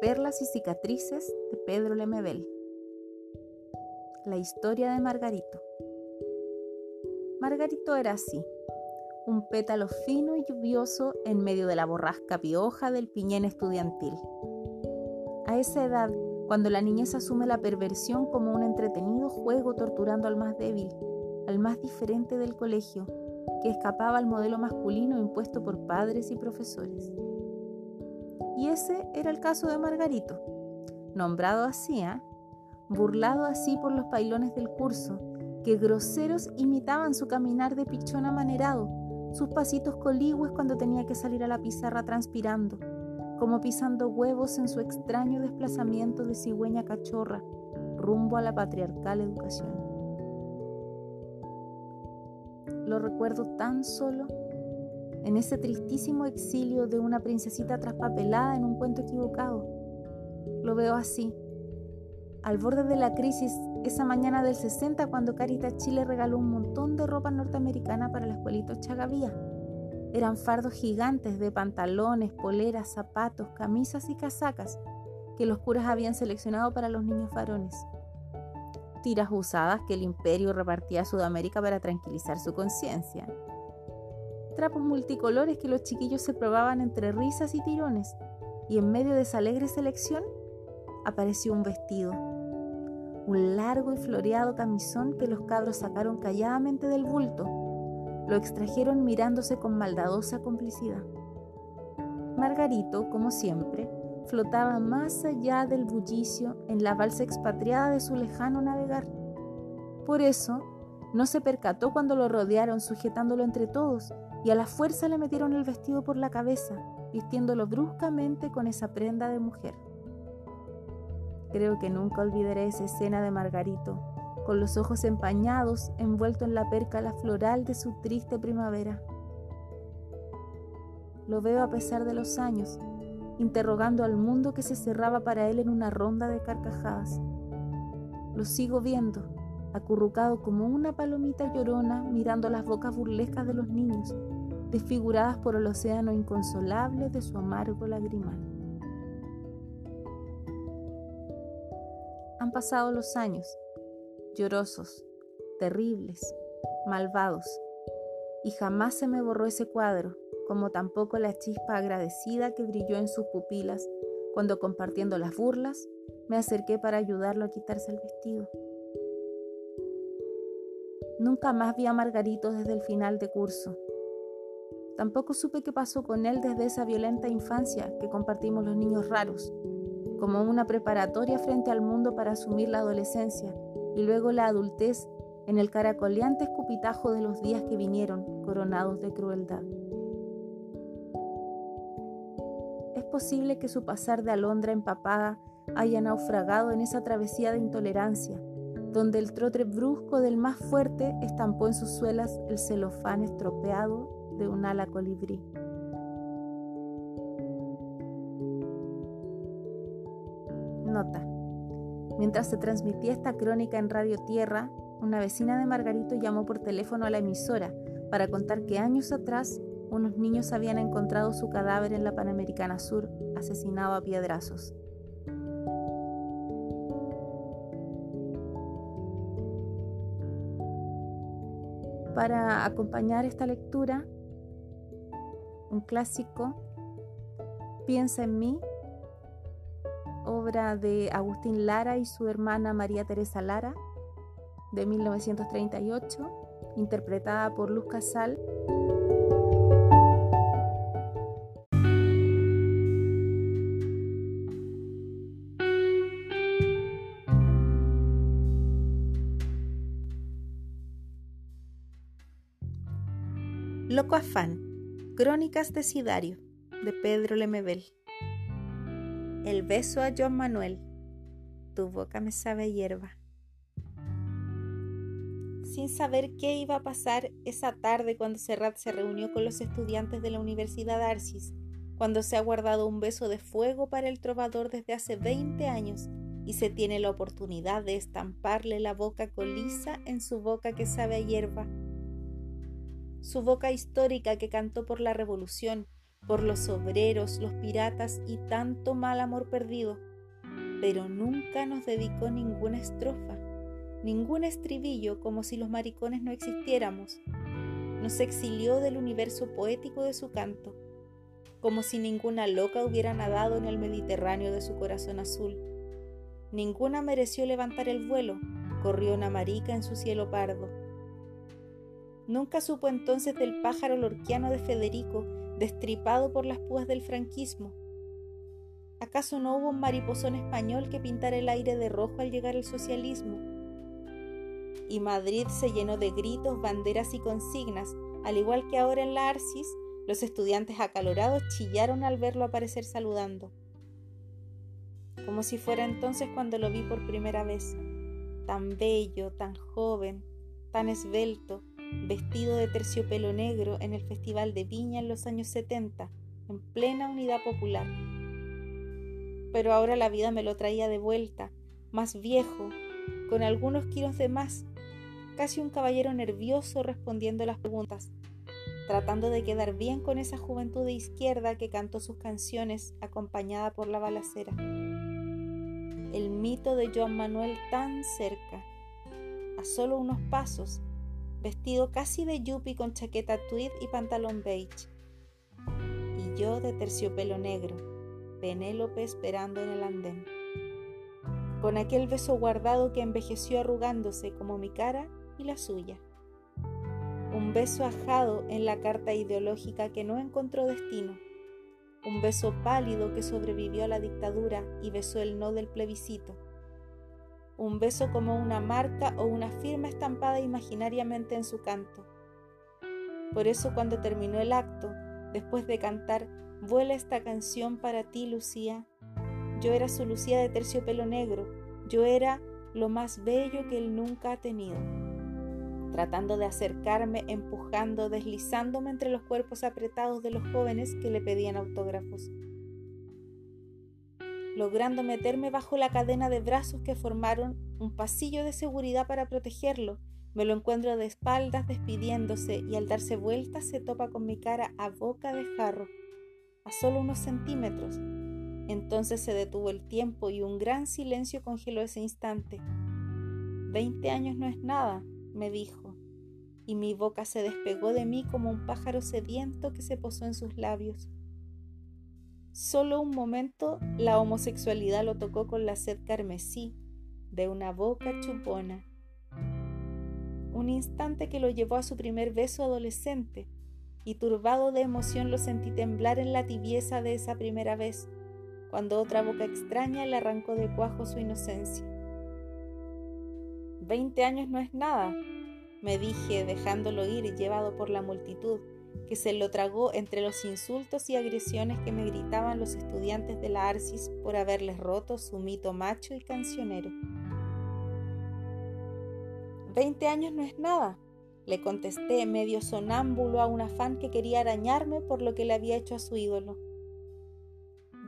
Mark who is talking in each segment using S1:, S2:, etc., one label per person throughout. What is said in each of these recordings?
S1: Perlas y cicatrices de Pedro Lemebel. La historia de Margarito. Margarito era así, un pétalo fino y lluvioso en medio de la borrasca pioja del piñén estudiantil. A esa edad, cuando la niñez asume la perversión como un entretenido juego torturando al más débil, al más diferente del colegio, que escapaba al modelo masculino impuesto por padres y profesores. Ese era el caso de Margarito, nombrado así, ¿eh? burlado así por los pailones del curso, que groseros imitaban su caminar de pichón amanerado, sus pasitos coligües cuando tenía que salir a la pizarra transpirando, como pisando huevos en su extraño desplazamiento de cigüeña cachorra rumbo a la patriarcal educación. Lo recuerdo tan solo en ese tristísimo exilio de una princesita traspapelada en un cuento equivocado. Lo veo así, al borde de la crisis, esa mañana del 60 cuando Caritas Chile regaló un montón de ropa norteamericana para la escuelita Chagavía. Eran fardos gigantes de pantalones, poleras, zapatos, camisas y casacas que los curas habían seleccionado para los niños varones. Tiras usadas que el imperio repartía a Sudamérica para tranquilizar su conciencia trapos multicolores que los chiquillos se probaban entre risas y tirones, y en medio de esa alegre selección apareció un vestido, un largo y floreado camisón que los cabros sacaron calladamente del bulto, lo extrajeron mirándose con maldadosa complicidad. Margarito, como siempre, flotaba más allá del bullicio en la balsa expatriada de su lejano navegar. Por eso, no se percató cuando lo rodearon sujetándolo entre todos y a la fuerza le metieron el vestido por la cabeza, vistiéndolo bruscamente con esa prenda de mujer. Creo que nunca olvidaré esa escena de Margarito, con los ojos empañados, envuelto en la perca floral de su triste primavera. Lo veo a pesar de los años, interrogando al mundo que se cerraba para él en una ronda de carcajadas. Lo sigo viendo, acurrucado como una palomita llorona mirando las bocas burlescas de los niños, desfiguradas por el océano inconsolable de su amargo lagrimal. Han pasado los años, llorosos, terribles, malvados, y jamás se me borró ese cuadro, como tampoco la chispa agradecida que brilló en sus pupilas cuando compartiendo las burlas me acerqué para ayudarlo a quitarse el vestido. Nunca más vi a Margarito desde el final de curso. Tampoco supe qué pasó con él desde esa violenta infancia que compartimos los niños raros, como una preparatoria frente al mundo para asumir la adolescencia y luego la adultez en el caracoleante escupitajo de los días que vinieron, coronados de crueldad. Es posible que su pasar de alondra empapada haya naufragado en esa travesía de intolerancia, donde el trote brusco del más fuerte estampó en sus suelas el celofán estropeado de un ala colibrí. Nota. Mientras se transmitía esta crónica en Radio Tierra, una vecina de Margarito llamó por teléfono a la emisora para contar que años atrás unos niños habían encontrado su cadáver en la Panamericana Sur, asesinado a piedrazos. Para acompañar esta lectura, un clásico, Piensa en mí, obra de Agustín Lara y su hermana María Teresa Lara, de 1938, interpretada por Luz Casal. Loco Afán, Crónicas de Sidario, de Pedro Lemebel. El beso a John Manuel, tu boca me sabe hierba. Sin saber qué iba a pasar esa tarde cuando Serrat se reunió con los estudiantes de la Universidad Arcis, cuando se ha guardado un beso de fuego para el trovador desde hace 20 años y se tiene la oportunidad de estamparle la boca colisa en su boca que sabe a hierba su boca histórica que cantó por la revolución, por los obreros, los piratas y tanto mal amor perdido, pero nunca nos dedicó ninguna estrofa, ningún estribillo como si los maricones no existiéramos. Nos exilió del universo poético de su canto, como si ninguna loca hubiera nadado en el Mediterráneo de su corazón azul. Ninguna mereció levantar el vuelo, corrió una marica en su cielo pardo. Nunca supo entonces del pájaro lorquiano de Federico, destripado por las púas del franquismo. ¿Acaso no hubo un mariposón español que pintara el aire de rojo al llegar el socialismo? Y Madrid se llenó de gritos, banderas y consignas, al igual que ahora en la Arcis, los estudiantes acalorados chillaron al verlo aparecer saludando. Como si fuera entonces cuando lo vi por primera vez, tan bello, tan joven, tan esbelto, vestido de terciopelo negro en el Festival de Viña en los años 70, en plena unidad popular. Pero ahora la vida me lo traía de vuelta, más viejo, con algunos kilos de más, casi un caballero nervioso respondiendo las preguntas, tratando de quedar bien con esa juventud de izquierda que cantó sus canciones acompañada por la balacera. El mito de Joan Manuel tan cerca, a solo unos pasos, vestido casi de yuppie con chaqueta tweed y pantalón beige. Y yo de terciopelo negro, Penélope esperando en el andén. Con aquel beso guardado que envejeció arrugándose como mi cara y la suya. Un beso ajado en la carta ideológica que no encontró destino. Un beso pálido que sobrevivió a la dictadura y besó el no del plebiscito un beso como una marca o una firma estampada imaginariamente en su canto. Por eso cuando terminó el acto, después de cantar Vuela esta canción para ti, Lucía, yo era su Lucía de terciopelo negro, yo era lo más bello que él nunca ha tenido. Tratando de acercarme, empujando, deslizándome entre los cuerpos apretados de los jóvenes que le pedían autógrafos logrando meterme bajo la cadena de brazos que formaron un pasillo de seguridad para protegerlo. Me lo encuentro de espaldas despidiéndose y al darse vuelta se topa con mi cara a boca de jarro, a solo unos centímetros. Entonces se detuvo el tiempo y un gran silencio congeló ese instante. Veinte años no es nada, me dijo, y mi boca se despegó de mí como un pájaro sediento que se posó en sus labios. Solo un momento la homosexualidad lo tocó con la sed carmesí de una boca chupona. Un instante que lo llevó a su primer beso adolescente, y turbado de emoción lo sentí temblar en la tibieza de esa primera vez, cuando otra boca extraña le arrancó de cuajo su inocencia. Veinte años no es nada, me dije, dejándolo ir llevado por la multitud, que se lo tragó entre los insultos y agresiones que me gritaban los estudiantes de la Arcis por haberles roto su mito macho y cancionero. Veinte años no es nada, le contesté medio sonámbulo a un afán que quería arañarme por lo que le había hecho a su ídolo.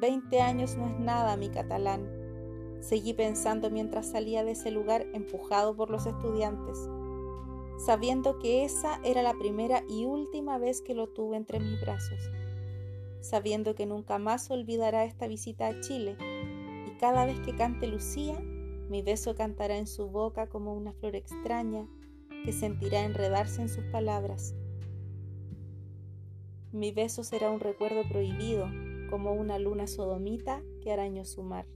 S1: Veinte años no es nada, mi catalán, seguí pensando mientras salía de ese lugar empujado por los estudiantes sabiendo que esa era la primera y última vez que lo tuve entre mis brazos, sabiendo que nunca más olvidará esta visita a Chile, y cada vez que cante Lucía, mi beso cantará en su boca como una flor extraña que sentirá enredarse en sus palabras. Mi beso será un recuerdo prohibido, como una luna sodomita que arañó su mar.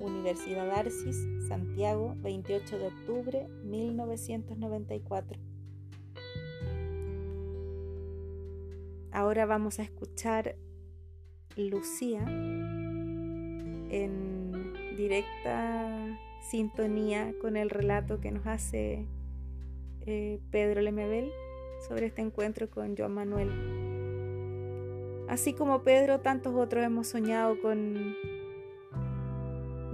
S1: Universidad Arcis, Santiago, 28 de octubre 1994. Ahora vamos a escuchar Lucía en directa sintonía con el relato que nos hace eh, Pedro Lemebel sobre este encuentro con Joan Manuel. Así como Pedro, tantos otros hemos soñado con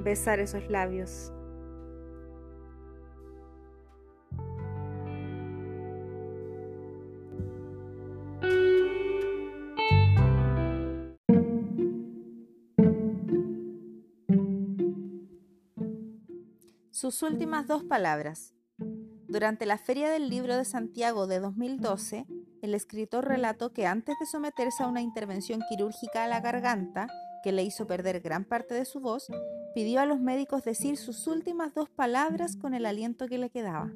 S1: besar esos labios. Sus últimas dos palabras. Durante la Feria del Libro de Santiago de 2012, el escritor relató que antes de someterse a una intervención quirúrgica a la garganta, que le hizo perder gran parte de su voz, pidió a los médicos decir sus últimas dos palabras con el aliento que le quedaba.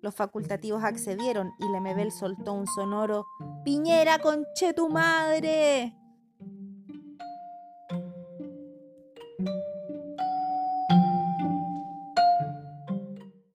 S1: Los facultativos accedieron y Lemebel soltó un sonoro Piñera conche tu madre